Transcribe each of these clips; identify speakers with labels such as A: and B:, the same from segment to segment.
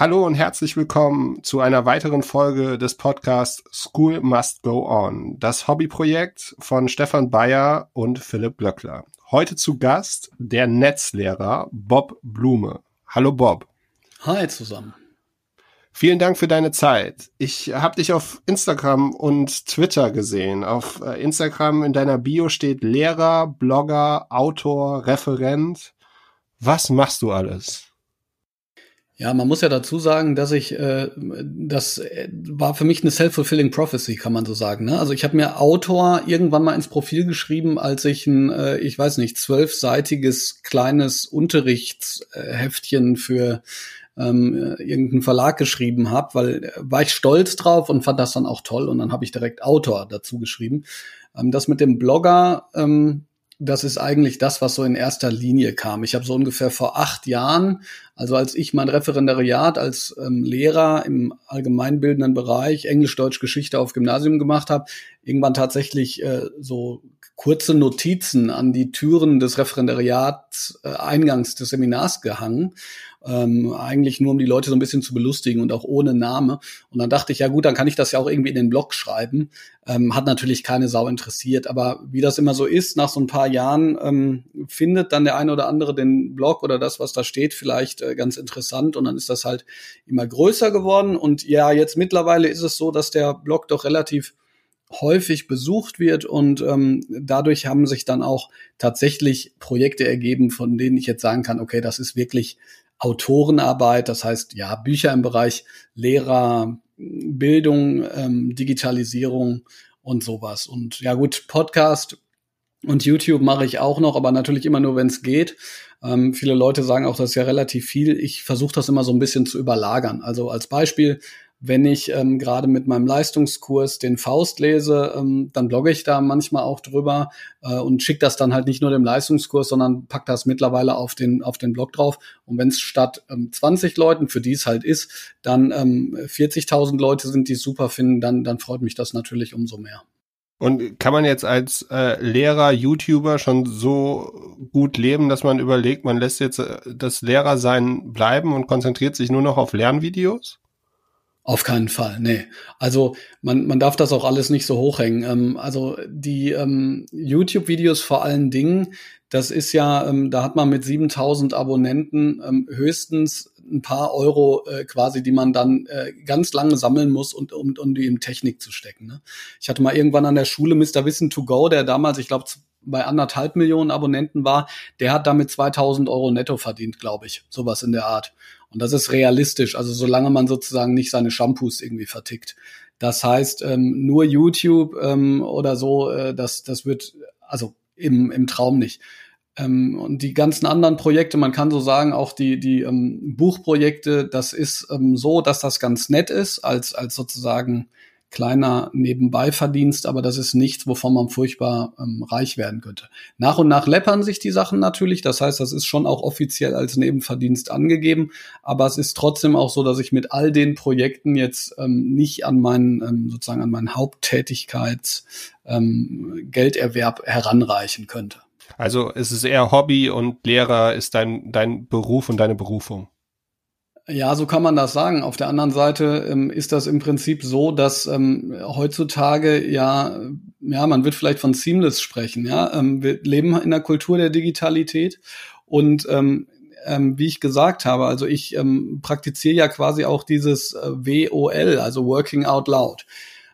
A: Hallo und herzlich willkommen zu einer weiteren Folge des Podcasts School Must Go On, das Hobbyprojekt von Stefan Bayer und Philipp Glöckler. Heute zu Gast der Netzlehrer Bob Blume. Hallo Bob.
B: Hi zusammen.
A: Vielen Dank für deine Zeit. Ich habe dich auf Instagram und Twitter gesehen. Auf äh, Instagram in deiner Bio steht Lehrer, Blogger, Autor, Referent. Was machst du alles?
B: Ja, man muss ja dazu sagen, dass ich, äh, das äh, war für mich eine self-fulfilling prophecy, kann man so sagen. Ne? Also ich habe mir Autor irgendwann mal ins Profil geschrieben, als ich ein, äh, ich weiß nicht, zwölfseitiges kleines Unterrichtsheftchen für ähm, irgendeinen Verlag geschrieben habe, weil äh, war ich stolz drauf und fand das dann auch toll und dann habe ich direkt Autor dazu geschrieben. Ähm, das mit dem Blogger, ähm, das ist eigentlich das, was so in erster Linie kam. Ich habe so ungefähr vor acht Jahren, also als ich mein Referendariat als ähm, Lehrer im allgemeinbildenden Bereich Englisch, Deutsch, Geschichte auf Gymnasium gemacht habe, irgendwann tatsächlich äh, so kurze Notizen an die Türen des Referendariats äh, eingangs des Seminars gehangen ähm, eigentlich nur um die Leute so ein bisschen zu belustigen und auch ohne Name. Und dann dachte ich, ja gut, dann kann ich das ja auch irgendwie in den Blog schreiben. Ähm, hat natürlich keine Sau interessiert, aber wie das immer so ist, nach so ein paar Jahren ähm, findet dann der eine oder andere den Blog oder das, was da steht, vielleicht äh, ganz interessant und dann ist das halt immer größer geworden. Und ja, jetzt mittlerweile ist es so, dass der Blog doch relativ häufig besucht wird und ähm, dadurch haben sich dann auch tatsächlich Projekte ergeben, von denen ich jetzt sagen kann, okay, das ist wirklich Autorenarbeit, das heißt ja Bücher im Bereich Lehrer, Bildung, ähm, Digitalisierung und sowas. Und ja gut, Podcast und YouTube mache ich auch noch, aber natürlich immer nur, wenn es geht. Ähm, viele Leute sagen auch, das ist ja relativ viel. Ich versuche das immer so ein bisschen zu überlagern. Also als Beispiel, wenn ich ähm, gerade mit meinem Leistungskurs den Faust lese, ähm, dann blogge ich da manchmal auch drüber äh, und schicke das dann halt nicht nur dem Leistungskurs, sondern pack das mittlerweile auf den, auf den Blog drauf. Und wenn es statt ähm, 20 Leuten, für die es halt ist, dann ähm, 40.000 Leute sind, die es super finden, dann, dann freut mich das natürlich umso mehr.
A: Und kann man jetzt als äh, Lehrer, YouTuber schon so gut leben, dass man überlegt, man lässt jetzt äh, das Lehrersein bleiben und konzentriert sich nur noch auf Lernvideos?
B: Auf keinen Fall, nee. Also man, man darf das auch alles nicht so hochhängen. Ähm, also die ähm, YouTube-Videos vor allen Dingen, das ist ja, ähm, da hat man mit 7000 Abonnenten ähm, höchstens ein paar Euro äh, quasi, die man dann äh, ganz lange sammeln muss, und, um, um die in Technik zu stecken. Ne? Ich hatte mal irgendwann an der Schule Mr. Wissen to Go, der damals, ich glaube, bei anderthalb Millionen Abonnenten war, der hat damit 2000 Euro netto verdient, glaube ich. Sowas in der Art. Und das ist realistisch, also solange man sozusagen nicht seine Shampoos irgendwie vertickt. Das heißt, ähm, nur YouTube ähm, oder so, äh, das, das wird, also im, im Traum nicht. Ähm, und die ganzen anderen Projekte, man kann so sagen, auch die, die ähm, Buchprojekte, das ist ähm, so, dass das ganz nett ist, als, als sozusagen kleiner Nebenbeiverdienst, aber das ist nichts, wovon man furchtbar ähm, reich werden könnte. Nach und nach läppern sich die Sachen natürlich, das heißt, das ist schon auch offiziell als Nebenverdienst angegeben, aber es ist trotzdem auch so, dass ich mit all den Projekten jetzt ähm, nicht an meinen ähm, sozusagen an meinen Haupttätigkeits ähm, heranreichen könnte.
A: Also es ist eher Hobby und Lehrer ist dein dein Beruf und deine Berufung.
B: Ja, so kann man das sagen. Auf der anderen Seite ähm, ist das im Prinzip so, dass ähm, heutzutage ja, ja, man wird vielleicht von Seamless sprechen. Ja, ähm, wir leben in der Kultur der Digitalität und ähm, ähm, wie ich gesagt habe, also ich ähm, praktiziere ja quasi auch dieses äh, WOL, also Working Out Loud.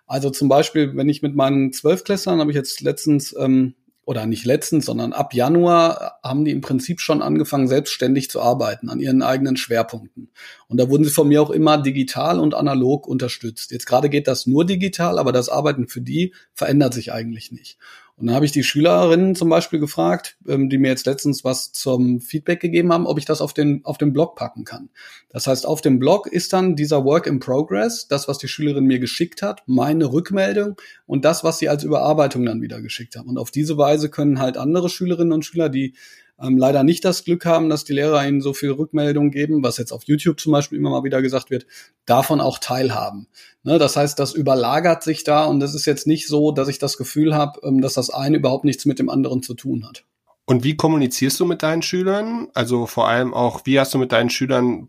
B: Also zum Beispiel, wenn ich mit meinen Zwölfklässlern, habe ich jetzt letztens ähm, oder nicht letztens, sondern ab Januar haben die im Prinzip schon angefangen, selbstständig zu arbeiten an ihren eigenen Schwerpunkten. Und da wurden sie von mir auch immer digital und analog unterstützt. Jetzt gerade geht das nur digital, aber das Arbeiten für die verändert sich eigentlich nicht. Und dann habe ich die Schülerinnen zum Beispiel gefragt, ähm, die mir jetzt letztens was zum Feedback gegeben haben, ob ich das auf den, auf den Blog packen kann. Das heißt, auf dem Blog ist dann dieser Work in Progress, das, was die Schülerin mir geschickt hat, meine Rückmeldung und das, was sie als Überarbeitung dann wieder geschickt haben. Und auf diese Weise können halt andere Schülerinnen und Schüler, die ähm, leider nicht das Glück haben, dass die Lehrer ihnen so viel Rückmeldung geben, was jetzt auf YouTube zum Beispiel immer mal wieder gesagt wird, davon auch teilhaben. Ne, das heißt, das überlagert sich da und es ist jetzt nicht so, dass ich das Gefühl habe, ähm, dass das eine überhaupt nichts mit dem anderen zu tun hat.
A: Und wie kommunizierst du mit deinen Schülern? Also vor allem auch, wie hast du mit deinen Schülern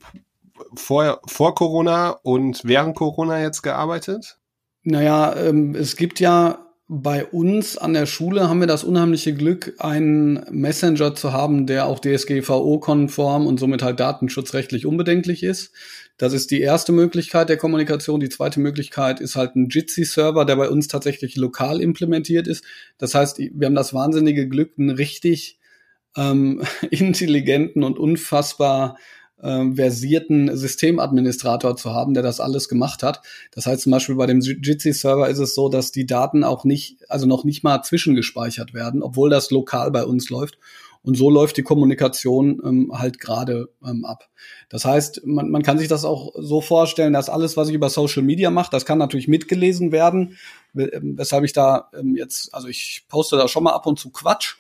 A: vor, vor Corona und während Corona jetzt gearbeitet?
B: Naja, ähm, es gibt ja bei uns an der Schule haben wir das unheimliche Glück, einen Messenger zu haben, der auch DSGVO-konform und somit halt datenschutzrechtlich unbedenklich ist. Das ist die erste Möglichkeit der Kommunikation. Die zweite Möglichkeit ist halt ein Jitsi-Server, der bei uns tatsächlich lokal implementiert ist. Das heißt, wir haben das wahnsinnige Glück, einen richtig ähm, intelligenten und unfassbar äh, versierten Systemadministrator zu haben, der das alles gemacht hat. Das heißt zum Beispiel bei dem Jitsi-Server ist es so, dass die Daten auch nicht, also noch nicht mal zwischengespeichert werden, obwohl das lokal bei uns läuft. Und so läuft die Kommunikation ähm, halt gerade ähm, ab. Das heißt, man, man kann sich das auch so vorstellen, dass alles, was ich über Social Media mache, das kann natürlich mitgelesen werden, weshalb ich da ähm, jetzt, also ich poste da schon mal ab und zu Quatsch,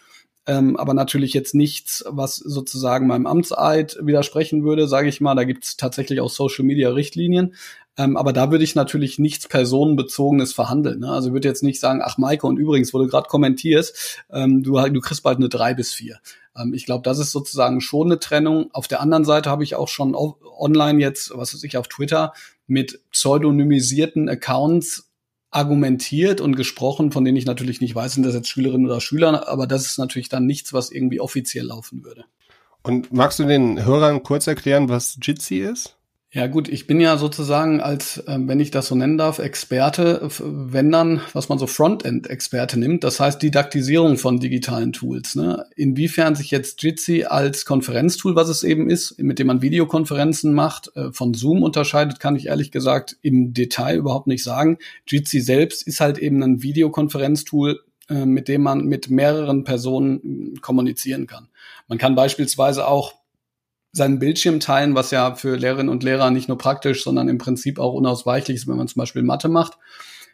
B: ähm, aber natürlich jetzt nichts, was sozusagen meinem Amtseid widersprechen würde, sage ich mal. Da gibt es tatsächlich auch Social-Media-Richtlinien. Ähm, aber da würde ich natürlich nichts Personenbezogenes verhandeln. Ne? Also würde jetzt nicht sagen, ach Maike, und übrigens, wo du gerade kommentierst, ähm, du, du kriegst bald eine drei bis vier. Ähm, ich glaube, das ist sozusagen schon eine Trennung. Auf der anderen Seite habe ich auch schon online jetzt, was weiß ich, auf Twitter mit pseudonymisierten Accounts argumentiert und gesprochen, von denen ich natürlich nicht weiß, sind das jetzt Schülerinnen oder Schüler, aber das ist natürlich dann nichts, was irgendwie offiziell laufen würde.
A: Und magst du den Hörern kurz erklären, was Jitsi ist?
B: Ja gut, ich bin ja sozusagen als, äh, wenn ich das so nennen darf, Experte, wenn dann, was man so Frontend-Experte nimmt, das heißt Didaktisierung von digitalen Tools. Ne? Inwiefern sich jetzt Jitsi als Konferenztool, was es eben ist, mit dem man Videokonferenzen macht, äh, von Zoom unterscheidet, kann ich ehrlich gesagt im Detail überhaupt nicht sagen. Jitsi selbst ist halt eben ein Videokonferenztool, äh, mit dem man mit mehreren Personen kommunizieren kann. Man kann beispielsweise auch seinen Bildschirm teilen, was ja für Lehrerinnen und Lehrer nicht nur praktisch, sondern im Prinzip auch unausweichlich ist, wenn man zum Beispiel Mathe macht.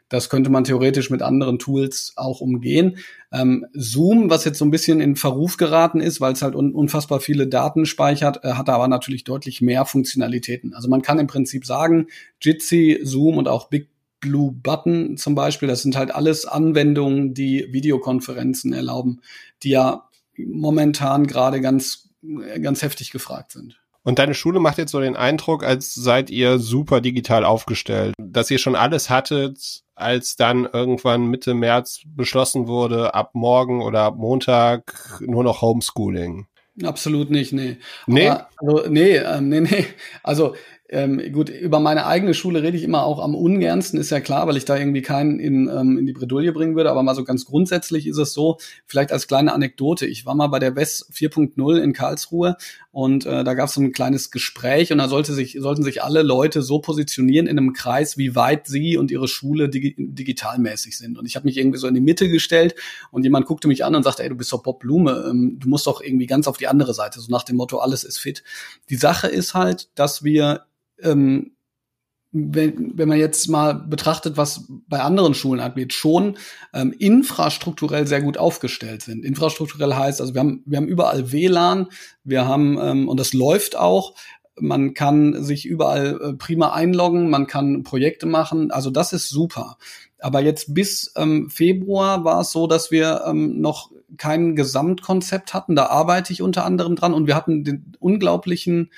B: Das könnte man theoretisch mit anderen Tools auch umgehen. Ähm, Zoom, was jetzt so ein bisschen in Verruf geraten ist, weil es halt un unfassbar viele Daten speichert, äh, hat aber natürlich deutlich mehr Funktionalitäten. Also man kann im Prinzip sagen, Jitsi, Zoom und auch Big Blue Button zum Beispiel, das sind halt alles Anwendungen, die Videokonferenzen erlauben, die ja momentan gerade ganz ganz heftig gefragt sind.
A: Und deine Schule macht jetzt so den Eindruck, als seid ihr super digital aufgestellt, dass ihr schon alles hattet, als dann irgendwann Mitte März beschlossen wurde, ab morgen oder ab Montag nur noch Homeschooling.
B: Absolut nicht, nee. Nee? Aber, also, nee, ähm, nee, nee. Also ähm, gut, über meine eigene Schule rede ich immer auch am ungernsten, ist ja klar, weil ich da irgendwie keinen in, ähm, in die Bredouille bringen würde. Aber mal so ganz grundsätzlich ist es so, vielleicht als kleine Anekdote. Ich war mal bei der WES 4.0 in Karlsruhe und äh, da gab es so ein kleines Gespräch und da sollte sich, sollten sich alle Leute so positionieren in einem Kreis, wie weit sie und ihre Schule dig digitalmäßig sind. Und ich habe mich irgendwie so in die Mitte gestellt und jemand guckte mich an und sagte, ey, du bist doch Bob Blume, ähm, du musst doch irgendwie ganz auf die andere Seite, so nach dem Motto, alles ist fit. Die Sache ist halt, dass wir ähm, wenn, wenn man jetzt mal betrachtet, was bei anderen Schulen angeht, schon ähm, infrastrukturell sehr gut aufgestellt sind. Infrastrukturell heißt, also wir haben, wir haben überall WLAN, wir haben, ähm, und das läuft auch, man kann sich überall äh, prima einloggen, man kann Projekte machen, also das ist super. Aber jetzt bis ähm, Februar war es so, dass wir ähm, noch kein Gesamtkonzept hatten. Da arbeite ich unter anderem dran und wir hatten den unglaublichen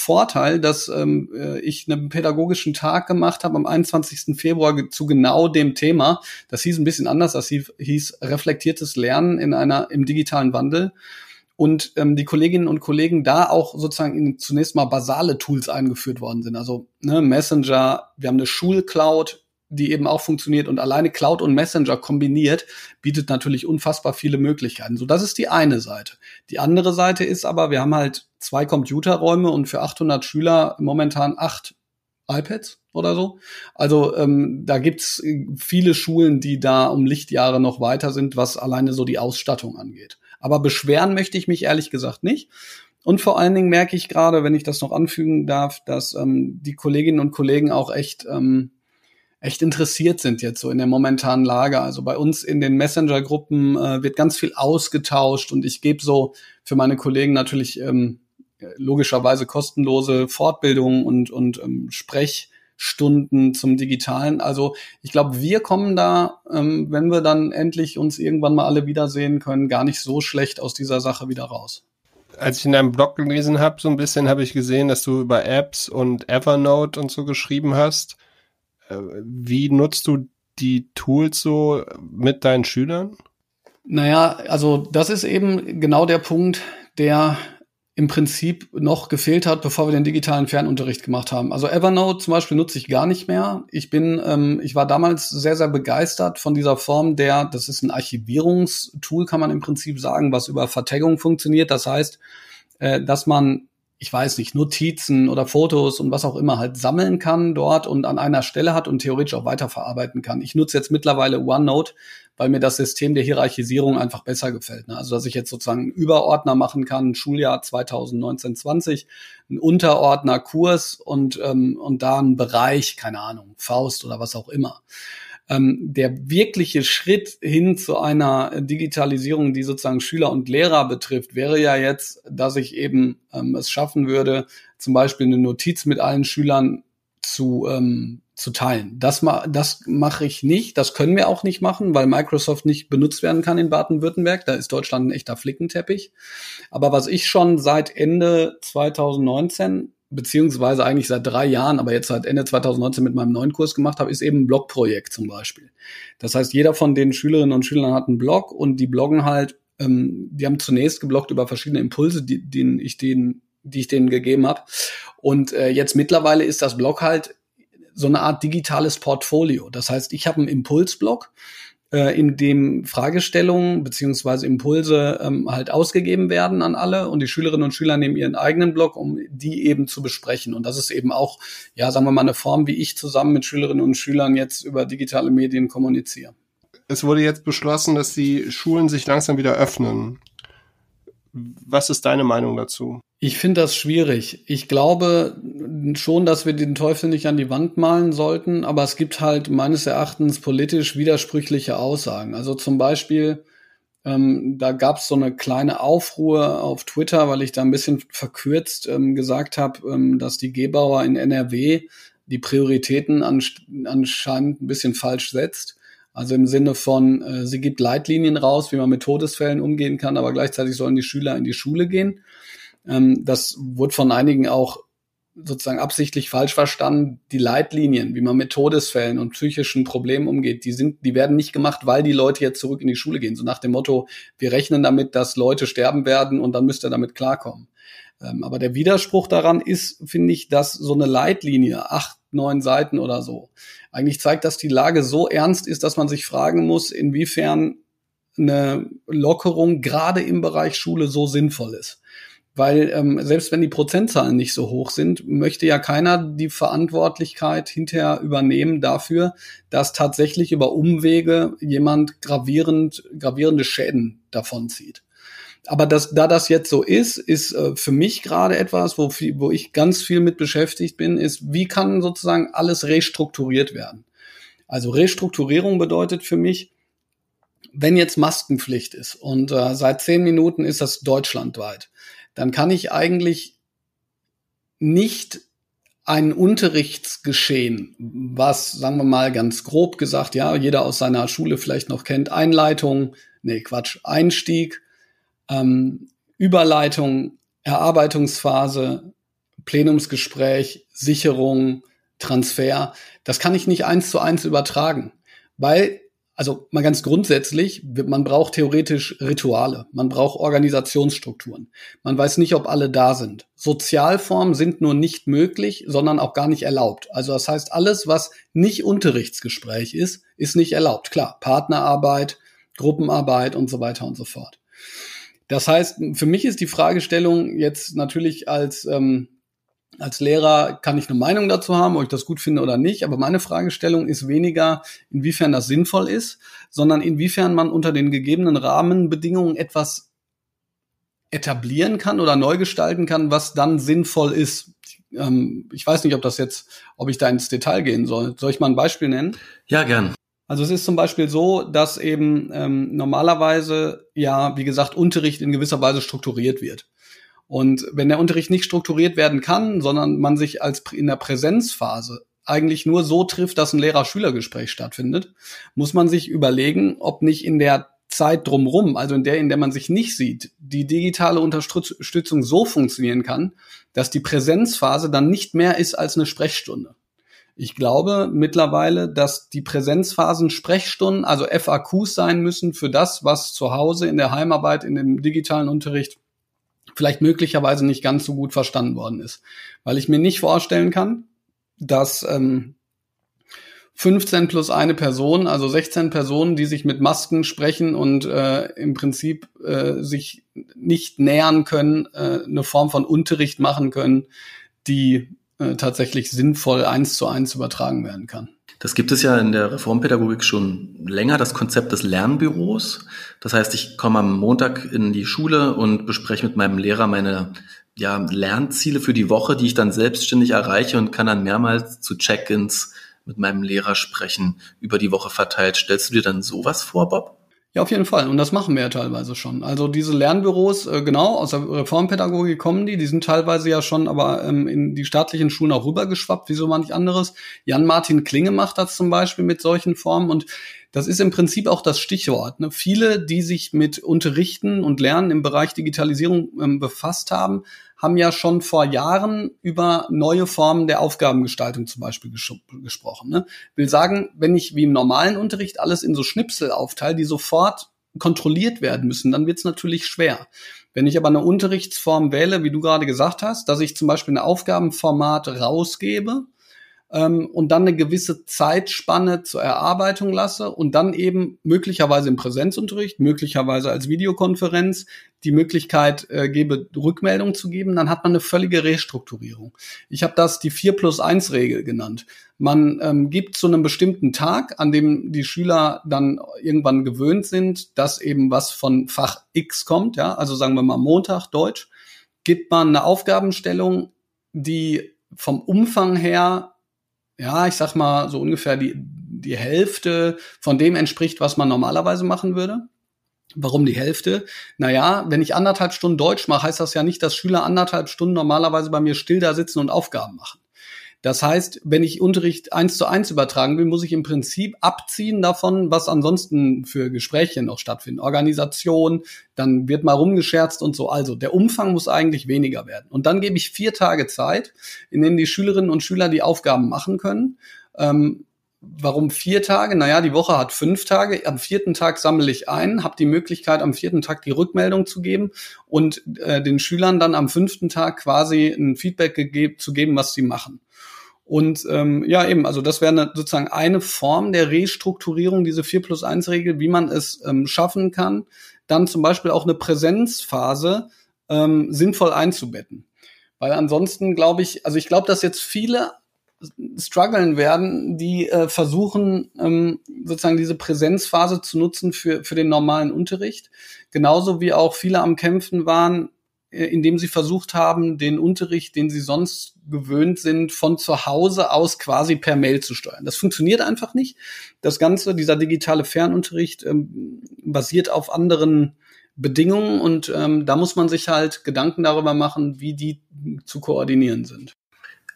B: Vorteil, dass ähm, äh, ich einen pädagogischen Tag gemacht habe am 21. Februar zu genau dem Thema. Das hieß ein bisschen anders, das hieß, reflektiertes Lernen in einer im digitalen Wandel. Und ähm, die Kolleginnen und Kollegen da auch sozusagen in, zunächst mal basale Tools eingeführt worden sind. Also ne, Messenger, wir haben eine Schulcloud, die eben auch funktioniert und alleine Cloud und Messenger kombiniert bietet natürlich unfassbar viele Möglichkeiten. So, das ist die eine Seite. Die andere Seite ist aber, wir haben halt zwei Computerräume und für 800 Schüler momentan acht iPads oder so. Also ähm, da gibt's viele Schulen, die da um Lichtjahre noch weiter sind, was alleine so die Ausstattung angeht. Aber beschweren möchte ich mich ehrlich gesagt nicht. Und vor allen Dingen merke ich gerade, wenn ich das noch anfügen darf, dass ähm, die Kolleginnen und Kollegen auch echt ähm, echt interessiert sind jetzt so in der momentanen Lage. Also bei uns in den Messenger-Gruppen äh, wird ganz viel ausgetauscht und ich gebe so für meine Kollegen natürlich ähm, logischerweise kostenlose Fortbildungen und, und ähm, Sprechstunden zum Digitalen. Also ich glaube, wir kommen da, ähm, wenn wir dann endlich uns irgendwann mal alle wiedersehen können, gar nicht so schlecht aus dieser Sache wieder raus.
A: als ich in deinem Blog gelesen habe, so ein bisschen habe ich gesehen, dass du über Apps und Evernote und so geschrieben hast. Äh, wie nutzt du die Tools so mit deinen Schülern?
B: Naja, also das ist eben genau der Punkt, der im Prinzip noch gefehlt hat, bevor wir den digitalen Fernunterricht gemacht haben. Also Evernote zum Beispiel nutze ich gar nicht mehr. Ich bin, ähm, ich war damals sehr, sehr begeistert von dieser Form der, das ist ein Archivierungstool, kann man im Prinzip sagen, was über Vertaggung funktioniert. Das heißt, äh, dass man ich weiß nicht, Notizen oder Fotos und was auch immer halt sammeln kann dort und an einer Stelle hat und theoretisch auch weiterverarbeiten kann. Ich nutze jetzt mittlerweile OneNote, weil mir das System der Hierarchisierung einfach besser gefällt. Ne? Also dass ich jetzt sozusagen einen Überordner machen kann, Schuljahr 2019-20, einen Unterordner Kurs und, ähm, und da einen Bereich, keine Ahnung, Faust oder was auch immer. Ähm, der wirkliche Schritt hin zu einer Digitalisierung, die sozusagen Schüler und Lehrer betrifft, wäre ja jetzt, dass ich eben ähm, es schaffen würde, zum Beispiel eine Notiz mit allen Schülern zu ähm, zu teilen. Das, ma das mache ich nicht. Das können wir auch nicht machen, weil Microsoft nicht benutzt werden kann in Baden-Württemberg. Da ist Deutschland ein echter Flickenteppich. Aber was ich schon seit Ende 2019 beziehungsweise eigentlich seit drei Jahren, aber jetzt seit Ende 2019 mit meinem neuen Kurs gemacht habe, ist eben ein Blogprojekt zum Beispiel. Das heißt, jeder von den Schülerinnen und Schülern hat einen Blog und die bloggen halt, ähm, die haben zunächst gebloggt über verschiedene Impulse, die, denen ich denen, die ich denen gegeben habe. Und äh, jetzt mittlerweile ist das Blog halt so eine Art digitales Portfolio. Das heißt, ich habe einen Impulsblock, äh, in dem Fragestellungen beziehungsweise Impulse ähm, halt ausgegeben werden an alle und die Schülerinnen und Schüler nehmen ihren eigenen Blog, um die eben zu besprechen. Und das ist eben auch, ja, sagen wir mal, eine Form, wie ich zusammen mit Schülerinnen und Schülern jetzt über digitale Medien kommuniziere.
A: Es wurde jetzt beschlossen, dass die Schulen sich langsam wieder öffnen. Was ist deine Meinung dazu?
B: Ich finde das schwierig. Ich glaube schon, dass wir den Teufel nicht an die Wand malen sollten, aber es gibt halt meines Erachtens politisch widersprüchliche Aussagen. Also zum Beispiel, ähm, da gab es so eine kleine Aufruhr auf Twitter, weil ich da ein bisschen verkürzt ähm, gesagt habe, ähm, dass die Gebauer in NRW die Prioritäten anscheinend ein bisschen falsch setzt. Also im Sinne von, äh, sie gibt Leitlinien raus, wie man mit Todesfällen umgehen kann, aber gleichzeitig sollen die Schüler in die Schule gehen. Ähm, das wurde von einigen auch sozusagen absichtlich falsch verstanden. Die Leitlinien, wie man mit Todesfällen und psychischen Problemen umgeht, die sind, die werden nicht gemacht, weil die Leute jetzt zurück in die Schule gehen. So nach dem Motto, wir rechnen damit, dass Leute sterben werden und dann müsst ihr damit klarkommen. Ähm, aber der Widerspruch daran ist, finde ich, dass so eine Leitlinie, acht, neun Seiten oder so, eigentlich zeigt, dass die Lage so ernst ist, dass man sich fragen muss, inwiefern eine Lockerung gerade im Bereich Schule so sinnvoll ist weil ähm, selbst wenn die Prozentzahlen nicht so hoch sind, möchte ja keiner die Verantwortlichkeit hinterher übernehmen dafür, dass tatsächlich über Umwege jemand gravierend, gravierende Schäden davonzieht. Aber das, da das jetzt so ist, ist äh, für mich gerade etwas, wo, wo ich ganz viel mit beschäftigt bin, ist, wie kann sozusagen alles restrukturiert werden? Also Restrukturierung bedeutet für mich, wenn jetzt Maskenpflicht ist und äh, seit zehn Minuten ist das deutschlandweit, dann kann ich eigentlich nicht ein Unterrichtsgeschehen, was, sagen wir mal ganz grob gesagt, ja, jeder aus seiner Schule vielleicht noch kennt, Einleitung, nee, Quatsch, Einstieg, ähm, Überleitung, Erarbeitungsphase, Plenumsgespräch, Sicherung, Transfer, das kann ich nicht eins zu eins übertragen, weil also mal ganz grundsätzlich, man braucht theoretisch Rituale, man braucht Organisationsstrukturen. Man weiß nicht, ob alle da sind. Sozialformen sind nur nicht möglich, sondern auch gar nicht erlaubt. Also das heißt, alles, was nicht Unterrichtsgespräch ist, ist nicht erlaubt. Klar, Partnerarbeit, Gruppenarbeit und so weiter und so fort. Das heißt, für mich ist die Fragestellung jetzt natürlich als ähm, als Lehrer kann ich eine Meinung dazu haben, ob ich das gut finde oder nicht, aber meine Fragestellung ist weniger, inwiefern das sinnvoll ist, sondern inwiefern man unter den gegebenen Rahmenbedingungen etwas etablieren kann oder neu gestalten kann, was dann sinnvoll ist. Ähm, ich weiß nicht, ob das jetzt, ob ich da ins Detail gehen soll. Soll ich mal ein Beispiel nennen?
C: Ja, gern.
B: Also es ist zum Beispiel so, dass eben ähm, normalerweise ja, wie gesagt, Unterricht in gewisser Weise strukturiert wird. Und wenn der Unterricht nicht strukturiert werden kann, sondern man sich als in der Präsenzphase eigentlich nur so trifft, dass ein Lehrer-Schüler-Gespräch stattfindet, muss man sich überlegen, ob nicht in der Zeit drumrum, also in der, in der man sich nicht sieht, die digitale Unterstützung so funktionieren kann, dass die Präsenzphase dann nicht mehr ist als eine Sprechstunde. Ich glaube mittlerweile, dass die Präsenzphasen Sprechstunden, also FAQs sein müssen für das, was zu Hause in der Heimarbeit, in dem digitalen Unterricht vielleicht möglicherweise nicht ganz so gut verstanden worden ist. Weil ich mir nicht vorstellen kann, dass ähm, 15 plus eine Person, also 16 Personen, die sich mit Masken sprechen und äh, im Prinzip äh, sich nicht nähern können, äh, eine Form von Unterricht machen können, die äh, tatsächlich sinnvoll eins zu eins übertragen werden kann.
C: Das gibt es ja in der Reformpädagogik schon länger, das Konzept des Lernbüros. Das heißt, ich komme am Montag in die Schule und bespreche mit meinem Lehrer meine ja, Lernziele für die Woche, die ich dann selbstständig erreiche und kann dann mehrmals zu Check-ins mit meinem Lehrer sprechen, über die Woche verteilt. Stellst du dir dann sowas vor, Bob?
B: Ja, auf jeden Fall. Und das machen wir ja teilweise schon. Also diese Lernbüros, äh, genau, aus der Reformpädagogik kommen die, die sind teilweise ja schon aber ähm, in die staatlichen Schulen auch rübergeschwappt, wie so manch anderes. Jan-Martin Klinge macht das zum Beispiel mit solchen Formen und das ist im Prinzip auch das Stichwort. Ne? Viele, die sich mit Unterrichten und Lernen im Bereich Digitalisierung ähm, befasst haben, haben ja schon vor Jahren über neue Formen der Aufgabengestaltung zum Beispiel ges gesprochen. Ne? Will sagen, wenn ich wie im normalen Unterricht alles in so Schnipsel aufteile, die sofort kontrolliert werden müssen, dann wird es natürlich schwer. Wenn ich aber eine Unterrichtsform wähle, wie du gerade gesagt hast, dass ich zum Beispiel ein Aufgabenformat rausgebe, ähm, und dann eine gewisse Zeitspanne zur Erarbeitung lasse und dann eben möglicherweise im Präsenzunterricht, möglicherweise als Videokonferenz die Möglichkeit äh, gebe, Rückmeldung zu geben, dann hat man eine völlige Restrukturierung. Ich habe das die 4 plus 1 Regel genannt. Man ähm, gibt zu einem bestimmten Tag, an dem die Schüler dann irgendwann gewöhnt sind, dass eben was von Fach X kommt, ja, also sagen wir mal Montag Deutsch, gibt man eine Aufgabenstellung, die vom Umfang her ja, ich sag mal, so ungefähr die, die Hälfte von dem entspricht, was man normalerweise machen würde. Warum die Hälfte? Naja, wenn ich anderthalb Stunden Deutsch mache, heißt das ja nicht, dass Schüler anderthalb Stunden normalerweise bei mir still da sitzen und Aufgaben machen. Das heißt, wenn ich Unterricht eins zu eins übertragen will, muss ich im Prinzip abziehen davon, was ansonsten für Gespräche noch stattfinden. Organisation, dann wird mal rumgescherzt und so. Also der Umfang muss eigentlich weniger werden. Und dann gebe ich vier Tage Zeit, in denen die Schülerinnen und Schüler die Aufgaben machen können. Ähm, Warum vier Tage? Naja, die Woche hat fünf Tage. Am vierten Tag sammle ich ein, habe die Möglichkeit, am vierten Tag die Rückmeldung zu geben und äh, den Schülern dann am fünften Tag quasi ein Feedback zu geben, was sie machen. Und ähm, ja, eben, also das wäre eine, sozusagen eine Form der Restrukturierung, diese 4 plus 1 Regel, wie man es ähm, schaffen kann, dann zum Beispiel auch eine Präsenzphase ähm, sinnvoll einzubetten. Weil ansonsten glaube ich, also ich glaube, dass jetzt viele strugglen werden, die äh, versuchen, ähm, sozusagen diese Präsenzphase zu nutzen für, für den normalen Unterricht. Genauso wie auch viele am Kämpfen waren, indem sie versucht haben, den Unterricht, den sie sonst gewöhnt sind, von zu Hause aus quasi per Mail zu steuern. Das funktioniert einfach nicht. Das Ganze, dieser digitale Fernunterricht, ähm, basiert auf anderen Bedingungen und ähm, da muss man sich halt Gedanken darüber machen, wie die zu koordinieren sind.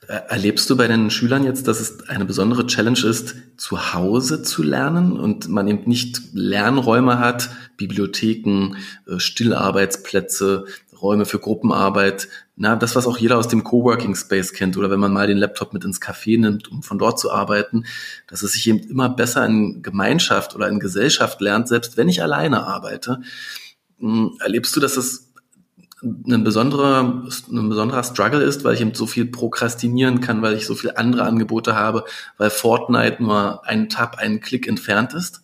C: Erlebst du bei den Schülern jetzt, dass es eine besondere Challenge ist, zu Hause zu lernen und man eben nicht Lernräume hat, Bibliotheken, äh, Stillarbeitsplätze, Räume für Gruppenarbeit, na, das, was auch jeder aus dem Coworking Space kennt oder wenn man mal den Laptop mit ins Café nimmt, um von dort zu arbeiten, dass es sich eben immer besser in Gemeinschaft oder in Gesellschaft lernt, selbst wenn ich alleine arbeite. Hm, erlebst du, dass es ein besonderer, ein besonderer Struggle ist, weil ich eben so viel prokrastinieren kann, weil ich so viele andere Angebote habe, weil Fortnite nur einen Tab, einen Klick entfernt ist?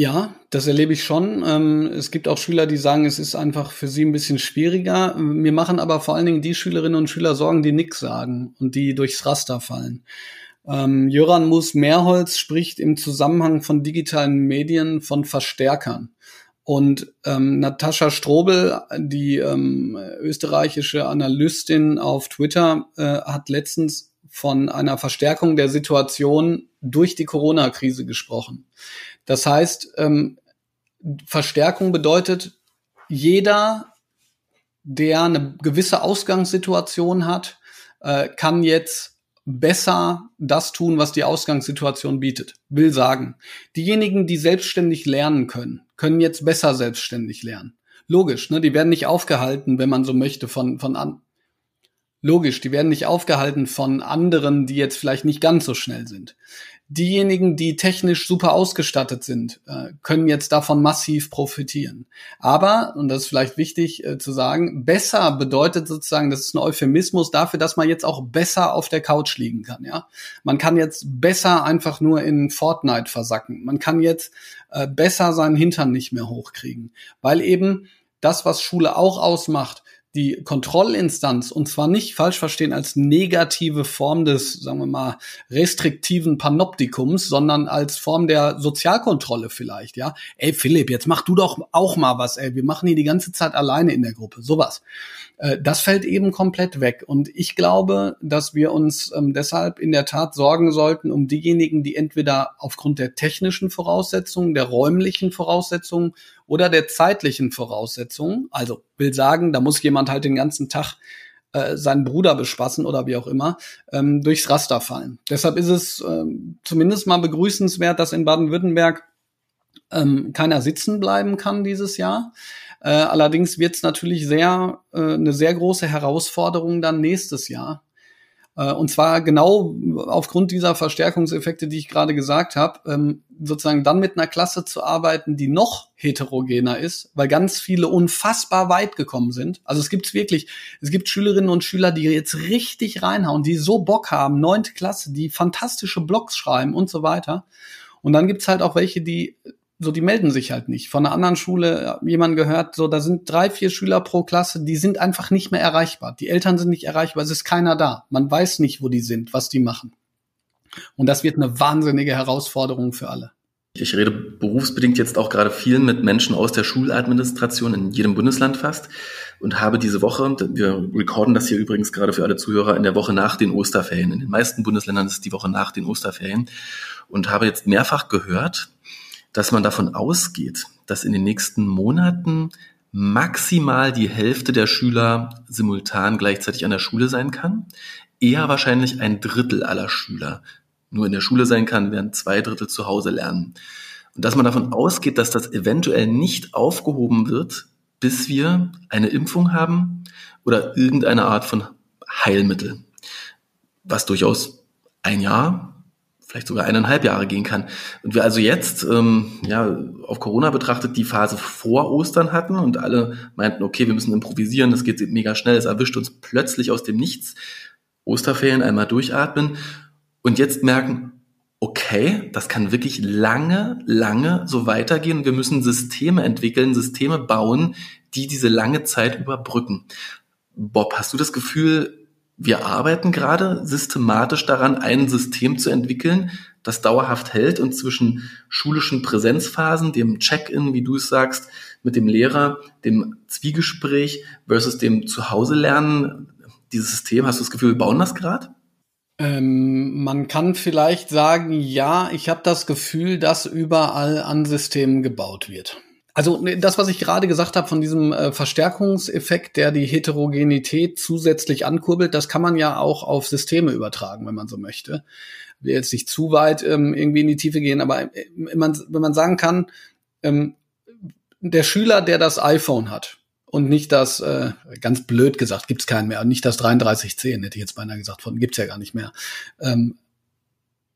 B: Ja, das erlebe ich schon. Ähm, es gibt auch Schüler, die sagen, es ist einfach für sie ein bisschen schwieriger. Mir machen aber vor allen Dingen die Schülerinnen und Schüler Sorgen, die nichts sagen und die durchs Raster fallen. Ähm, Jöran Mus-Mehrholz spricht im Zusammenhang von digitalen Medien von Verstärkern. Und ähm, Natascha Strobel, die ähm, österreichische Analystin auf Twitter, äh, hat letztens von einer Verstärkung der Situation durch die Corona-Krise gesprochen. Das heißt, ähm, Verstärkung bedeutet, jeder, der eine gewisse Ausgangssituation hat, äh, kann jetzt besser das tun, was die Ausgangssituation bietet. Will sagen, diejenigen, die selbstständig lernen können, können jetzt besser selbstständig lernen. Logisch, ne? Die werden nicht aufgehalten, wenn man so möchte, von, von an. Logisch, die werden nicht aufgehalten von anderen, die jetzt vielleicht nicht ganz so schnell sind diejenigen, die technisch super ausgestattet sind, äh, können jetzt davon massiv profitieren. Aber, und das ist vielleicht wichtig äh, zu sagen, besser bedeutet sozusagen, das ist ein Euphemismus dafür, dass man jetzt auch besser auf der Couch liegen kann. Ja, Man kann jetzt besser einfach nur in Fortnite versacken. Man kann jetzt äh, besser seinen Hintern nicht mehr hochkriegen. Weil eben das, was Schule auch ausmacht, die Kontrollinstanz und zwar nicht falsch verstehen als negative Form des, sagen wir mal, restriktiven Panoptikums, sondern als Form der Sozialkontrolle vielleicht, ja. Ey, Philipp, jetzt mach du doch auch mal was, ey, wir machen hier die ganze Zeit alleine in der Gruppe, sowas. Äh, das fällt eben komplett weg. Und ich glaube, dass wir uns ähm, deshalb in der Tat sorgen sollten um diejenigen, die entweder aufgrund der technischen Voraussetzungen, der räumlichen Voraussetzungen oder der zeitlichen Voraussetzungen, also will sagen, da muss jemand halt den ganzen Tag äh, seinen Bruder bespassen oder wie auch immer, ähm, durchs Raster fallen. Deshalb ist es ähm, zumindest mal begrüßenswert, dass in Baden-Württemberg ähm, keiner sitzen bleiben kann dieses Jahr. Äh, allerdings wird es natürlich sehr äh, eine sehr große Herausforderung dann nächstes Jahr. Äh, und zwar genau aufgrund dieser Verstärkungseffekte, die ich gerade gesagt habe, ähm, sozusagen dann mit einer Klasse zu arbeiten, die noch heterogener ist, weil ganz viele unfassbar weit gekommen sind. Also es gibt wirklich, es gibt Schülerinnen und Schüler, die jetzt richtig reinhauen, die so Bock haben, neunte Klasse, die fantastische Blogs schreiben und so weiter. Und dann gibt's halt auch welche, die so, die melden sich halt nicht. Von einer anderen Schule jemand gehört, so, da sind drei, vier Schüler pro Klasse, die sind einfach nicht mehr erreichbar. Die Eltern sind nicht erreichbar, es ist keiner da. Man weiß nicht, wo die sind, was die machen. Und das wird eine wahnsinnige Herausforderung für alle.
C: Ich rede berufsbedingt jetzt auch gerade viel mit Menschen aus der Schuladministration in jedem Bundesland fast und habe diese Woche, wir recorden das hier übrigens gerade für alle Zuhörer, in der Woche nach den Osterferien. In den meisten Bundesländern ist die Woche nach den Osterferien und habe jetzt mehrfach gehört, dass man davon ausgeht, dass in den nächsten Monaten maximal die Hälfte der Schüler simultan gleichzeitig an der Schule sein kann. Eher wahrscheinlich ein Drittel aller Schüler nur in der Schule sein kann, während zwei Drittel zu Hause lernen. Und dass man davon ausgeht, dass das eventuell nicht aufgehoben wird, bis wir eine Impfung haben oder irgendeine Art von Heilmittel, was durchaus ein Jahr, vielleicht sogar eineinhalb Jahre gehen kann. Und wir also jetzt, ähm, ja, auf Corona betrachtet, die Phase vor Ostern hatten und alle meinten, okay, wir müssen improvisieren, das geht mega schnell, es erwischt uns plötzlich aus dem Nichts. Osterferien einmal durchatmen und jetzt merken, okay, das kann wirklich lange, lange so weitergehen. Wir müssen Systeme entwickeln, Systeme bauen, die diese lange Zeit überbrücken. Bob, hast du das Gefühl, wir arbeiten gerade systematisch daran, ein System zu entwickeln, das dauerhaft hält und zwischen schulischen Präsenzphasen, dem Check-in, wie du es sagst, mit dem Lehrer, dem Zwiegespräch versus dem Zuhause lernen, dieses System, hast du das Gefühl, wir bauen das gerade?
B: Ähm, man kann vielleicht sagen, ja, ich habe das Gefühl, dass überall an Systemen gebaut wird. Also ne, das, was ich gerade gesagt habe von diesem äh, Verstärkungseffekt, der die Heterogenität zusätzlich ankurbelt, das kann man ja auch auf Systeme übertragen, wenn man so möchte. Ich will jetzt nicht zu weit ähm, irgendwie in die Tiefe gehen, aber äh, wenn man, wenn man sagen kann, ähm, der Schüler, der das iPhone hat und nicht das, äh, ganz blöd gesagt, gibt's keinen mehr, nicht das 3310, hätte ich jetzt beinahe gesagt, von gibt's ja gar nicht mehr. Ähm,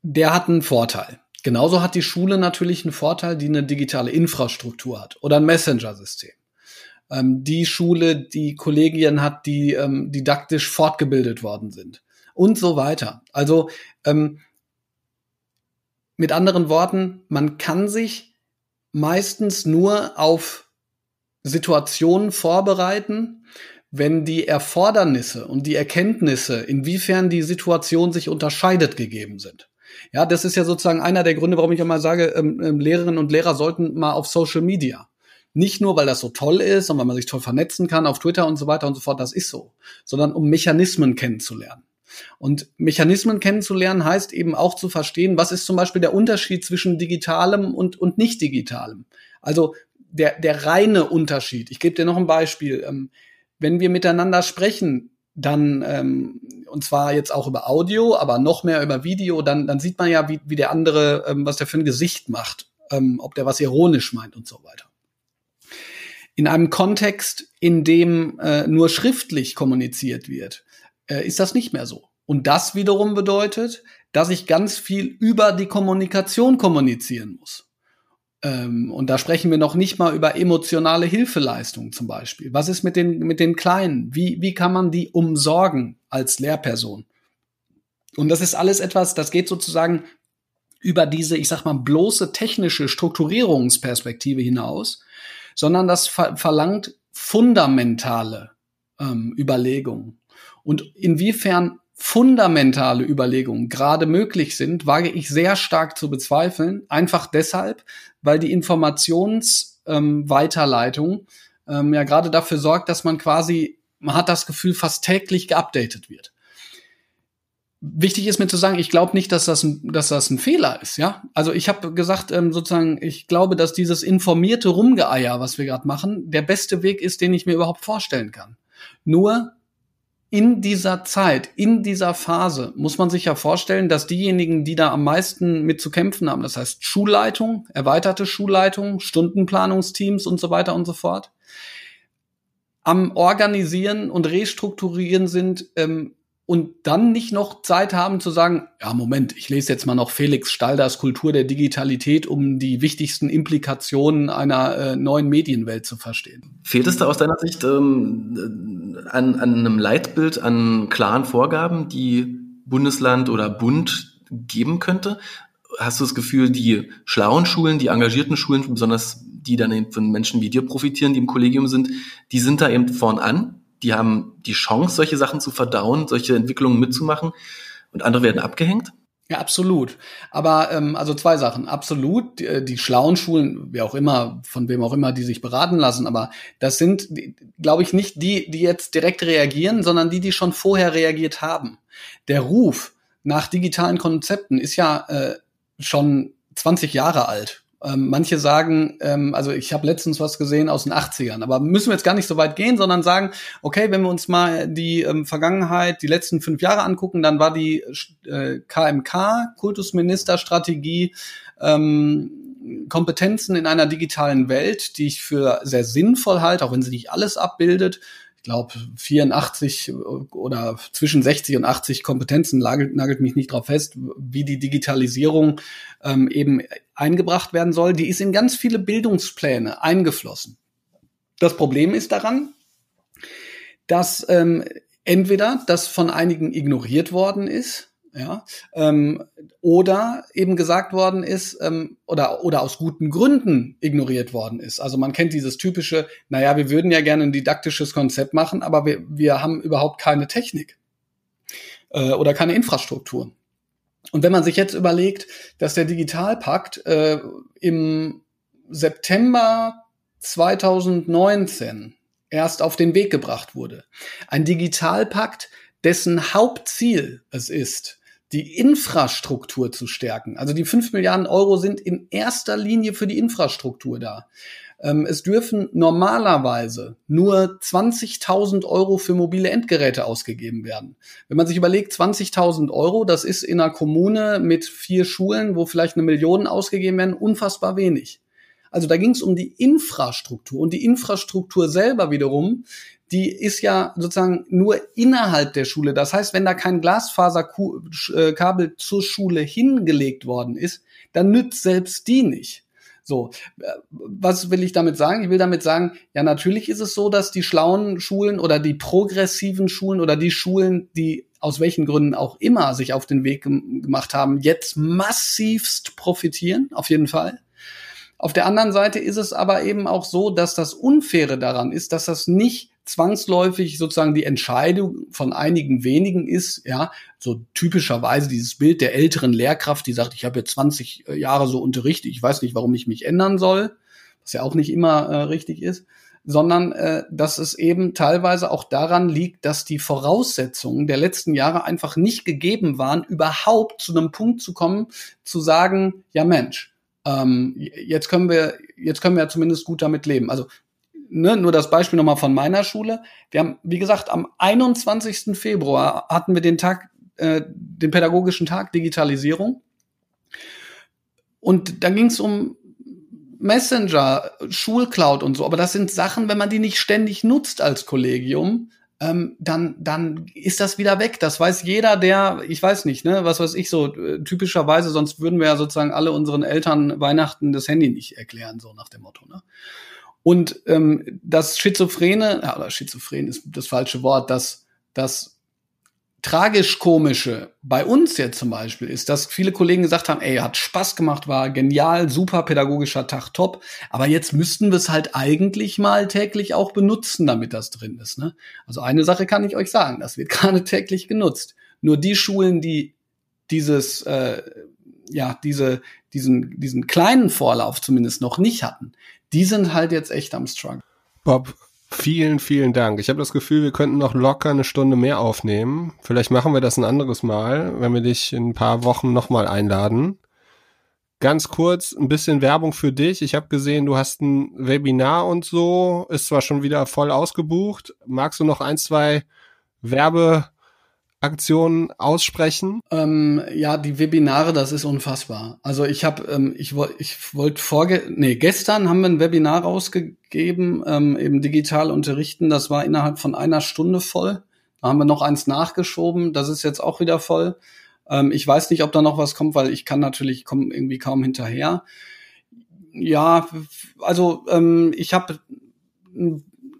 B: der hat einen Vorteil Genauso hat die Schule natürlich einen Vorteil, die eine digitale Infrastruktur hat oder ein Messenger-System. Ähm, die Schule, die Kollegien hat, die ähm, didaktisch fortgebildet worden sind und so weiter. Also ähm, mit anderen Worten, man kann sich meistens nur auf Situationen vorbereiten, wenn die Erfordernisse und die Erkenntnisse, inwiefern die Situation sich unterscheidet, gegeben sind. Ja, das ist ja sozusagen einer der Gründe, warum ich immer sage, ähm, ähm, Lehrerinnen und Lehrer sollten mal auf Social Media. Nicht nur, weil das so toll ist und weil man sich toll vernetzen kann auf Twitter und so weiter und so fort, das ist so, sondern um Mechanismen kennenzulernen. Und Mechanismen kennenzulernen heißt eben auch zu verstehen, was ist zum Beispiel der Unterschied zwischen digitalem und, und nicht digitalem. Also der, der reine Unterschied. Ich gebe dir noch ein Beispiel. Ähm, wenn wir miteinander sprechen, dann ähm, und zwar jetzt auch über Audio, aber noch mehr über Video, dann dann sieht man ja, wie, wie der andere, ähm, was der für ein Gesicht macht, ähm, ob der was ironisch meint und so weiter. In einem Kontext, in dem äh, nur schriftlich kommuniziert wird, äh, ist das nicht mehr so. Und das wiederum bedeutet, dass ich ganz viel über die Kommunikation kommunizieren muss. Ähm, und da sprechen wir noch nicht mal über emotionale Hilfeleistung zum Beispiel. Was ist mit den, mit den Kleinen? Wie, wie kann man die umsorgen als Lehrperson? Und das ist alles etwas, das geht sozusagen über diese, ich sag mal, bloße technische Strukturierungsperspektive hinaus, sondern das ver verlangt fundamentale ähm, Überlegungen. Und inwiefern fundamentale Überlegungen gerade möglich sind, wage ich sehr stark zu bezweifeln. Einfach deshalb, weil die Informationsweiterleitung ähm, ähm, ja gerade dafür sorgt, dass man quasi, man hat das Gefühl, fast täglich geupdatet wird. Wichtig ist mir zu sagen, ich glaube nicht, dass das, ein, dass das ein Fehler ist, ja. Also ich habe gesagt, ähm, sozusagen, ich glaube, dass dieses informierte Rumgeeier, was wir gerade machen, der beste Weg ist, den ich mir überhaupt vorstellen kann. Nur in dieser Zeit, in dieser Phase muss man sich ja vorstellen, dass diejenigen, die da am meisten mit zu kämpfen haben, das heißt Schulleitung, erweiterte Schulleitung, Stundenplanungsteams und so weiter und so fort, am Organisieren und Restrukturieren sind, ähm, und dann nicht noch Zeit haben zu sagen, ja, Moment, ich lese jetzt mal noch Felix Stalders Kultur der Digitalität, um die wichtigsten Implikationen einer äh, neuen Medienwelt zu verstehen.
C: Fehlt es da aus deiner Sicht ähm, an, an einem Leitbild, an klaren Vorgaben, die Bundesland oder Bund geben könnte? Hast du das Gefühl, die schlauen Schulen, die engagierten Schulen, besonders die dann eben von Menschen wie dir profitieren, die im Kollegium sind, die sind da eben vorn an? die haben die Chance, solche Sachen zu verdauen, solche Entwicklungen mitzumachen und andere werden abgehängt?
B: Ja, absolut. Aber ähm, also zwei Sachen. Absolut, die, die schlauen Schulen, wer auch immer, von wem auch immer, die sich beraten lassen, aber das sind, glaube ich, nicht die, die jetzt direkt reagieren, sondern die, die schon vorher reagiert haben. Der Ruf nach digitalen Konzepten ist ja äh, schon 20 Jahre alt. Ähm, manche sagen, ähm, also ich habe letztens was gesehen aus den 80ern, aber müssen wir jetzt gar nicht so weit gehen, sondern sagen, okay, wenn wir uns mal die ähm, Vergangenheit, die letzten fünf Jahre angucken, dann war die äh, KMK, Kultusministerstrategie, ähm, Kompetenzen in einer digitalen Welt, die ich für sehr sinnvoll halte, auch wenn sie nicht alles abbildet, glaube 84 oder zwischen 60 und 80 Kompetenzen nagelt, nagelt mich nicht drauf fest, wie die Digitalisierung ähm, eben eingebracht werden soll. Die ist in ganz viele Bildungspläne eingeflossen. Das Problem ist daran, dass ähm, entweder das von einigen ignoriert worden ist, ja, ähm, oder eben gesagt worden ist ähm, oder oder aus guten Gründen ignoriert worden ist. Also man kennt dieses typische, naja, wir würden ja gerne ein didaktisches Konzept machen, aber wir, wir haben überhaupt keine Technik äh, oder keine Infrastruktur. Und wenn man sich jetzt überlegt, dass der Digitalpakt äh, im September 2019 erst auf den Weg gebracht wurde, ein Digitalpakt, dessen Hauptziel es ist, die Infrastruktur zu stärken. Also die 5 Milliarden Euro sind in erster Linie für die Infrastruktur da. Ähm, es dürfen normalerweise nur 20.000 Euro für mobile Endgeräte ausgegeben werden. Wenn man sich überlegt, 20.000 Euro, das ist in einer Kommune mit vier Schulen, wo vielleicht eine Million ausgegeben werden, unfassbar wenig. Also da ging es um die Infrastruktur und die Infrastruktur selber wiederum die ist ja sozusagen nur innerhalb der Schule. Das heißt, wenn da kein Glasfaserkabel äh, zur Schule hingelegt worden ist, dann nützt selbst die nicht. So, äh, was will ich damit sagen? Ich will damit sagen, ja, natürlich ist es so, dass die schlauen Schulen oder die progressiven Schulen oder die Schulen, die aus welchen Gründen auch immer sich auf den Weg gemacht haben, jetzt massivst profitieren, auf jeden Fall. Auf der anderen Seite ist es aber eben auch so, dass das Unfaire daran ist, dass das nicht zwangsläufig sozusagen die Entscheidung von einigen wenigen ist, ja, so typischerweise dieses Bild der älteren Lehrkraft, die sagt, ich habe jetzt 20 äh, Jahre so unterrichtet, ich weiß nicht, warum ich mich ändern soll, was ja auch nicht immer äh, richtig ist, sondern äh, dass es eben teilweise auch daran liegt, dass die Voraussetzungen der letzten Jahre einfach nicht gegeben waren, überhaupt zu einem Punkt zu kommen, zu sagen, ja Mensch, ähm, jetzt können wir, jetzt können wir ja zumindest gut damit leben. Also ne, nur das Beispiel nochmal von meiner Schule. Wir haben, wie gesagt, am 21. Februar hatten wir den Tag, äh, den pädagogischen Tag Digitalisierung. Und da ging es um Messenger, Schulcloud und so. Aber das sind Sachen, wenn man die nicht ständig nutzt als Kollegium, ähm, dann, dann ist das wieder weg. Das weiß jeder, der, ich weiß nicht, ne, was weiß ich so, äh, typischerweise, sonst würden wir ja sozusagen alle unseren Eltern Weihnachten das Handy nicht erklären, so nach dem Motto, ne? Und ähm, das Schizophrene, ja, oder Schizophren ist das falsche Wort, das, das tragisch-komische bei uns jetzt zum Beispiel ist, dass viele Kollegen gesagt haben, ey, hat Spaß gemacht, war genial, super pädagogischer Tag, top. Aber jetzt müssten wir es halt eigentlich mal täglich auch benutzen, damit das drin ist. Ne? Also eine Sache kann ich euch sagen, das wird gerade täglich genutzt. Nur die Schulen, die dieses, äh, ja, diese, diesen, diesen kleinen Vorlauf zumindest noch nicht hatten, die sind halt jetzt echt am Struggle.
A: Bob, Vielen, vielen Dank. Ich habe das Gefühl, wir könnten noch locker eine Stunde mehr aufnehmen. Vielleicht machen wir das ein anderes Mal, wenn wir dich in ein paar Wochen nochmal einladen. Ganz kurz, ein bisschen Werbung für dich. Ich habe gesehen, du hast ein Webinar und so, ist zwar schon wieder voll ausgebucht. Magst du noch ein, zwei Werbe Aktionen aussprechen?
B: Ähm, ja, die Webinare, das ist unfassbar. Also ich habe, ähm, ich wollte, ich wollte vorge, nee, gestern haben wir ein Webinar rausgegeben, ähm, eben digital unterrichten. Das war innerhalb von einer Stunde voll. Da haben wir noch eins nachgeschoben. Das ist jetzt auch wieder voll. Ähm, ich weiß nicht, ob da noch was kommt, weil ich kann natürlich komme irgendwie kaum hinterher. Ja, also ähm, ich habe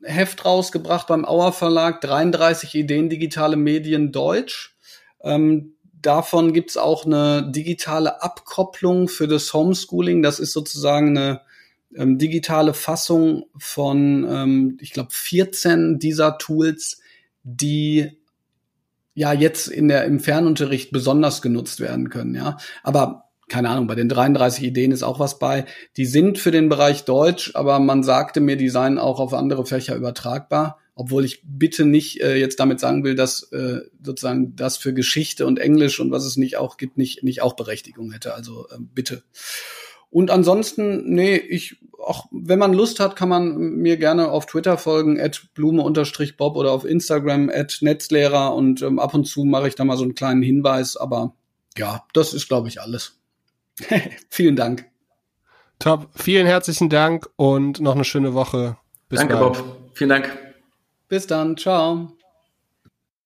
B: Heft rausgebracht beim Auer Verlag, 33 Ideen digitale Medien Deutsch. Ähm, davon gibt's auch eine digitale Abkopplung für das Homeschooling. Das ist sozusagen eine ähm, digitale Fassung von, ähm, ich glaube, 14 dieser Tools, die ja jetzt in der im Fernunterricht besonders genutzt werden können. Ja, aber keine Ahnung, bei den 33 Ideen ist auch was bei. Die sind für den Bereich Deutsch, aber man sagte mir, die seien auch auf andere Fächer übertragbar. Obwohl ich bitte nicht äh, jetzt damit sagen will, dass äh, sozusagen das für Geschichte und Englisch und was es nicht auch gibt, nicht, nicht auch Berechtigung hätte. Also äh, bitte. Und ansonsten, nee, ich, auch wenn man Lust hat, kann man mir gerne auf Twitter folgen, at blume-bob oder auf Instagram, at netzlehrer und ähm, ab und zu mache ich da mal so einen kleinen Hinweis, aber ja, das ist, glaube ich, alles. Vielen Dank.
A: Top. Vielen herzlichen Dank und noch eine schöne Woche.
C: Bis Danke, bald. Bob. Vielen Dank.
B: Bis dann. Ciao.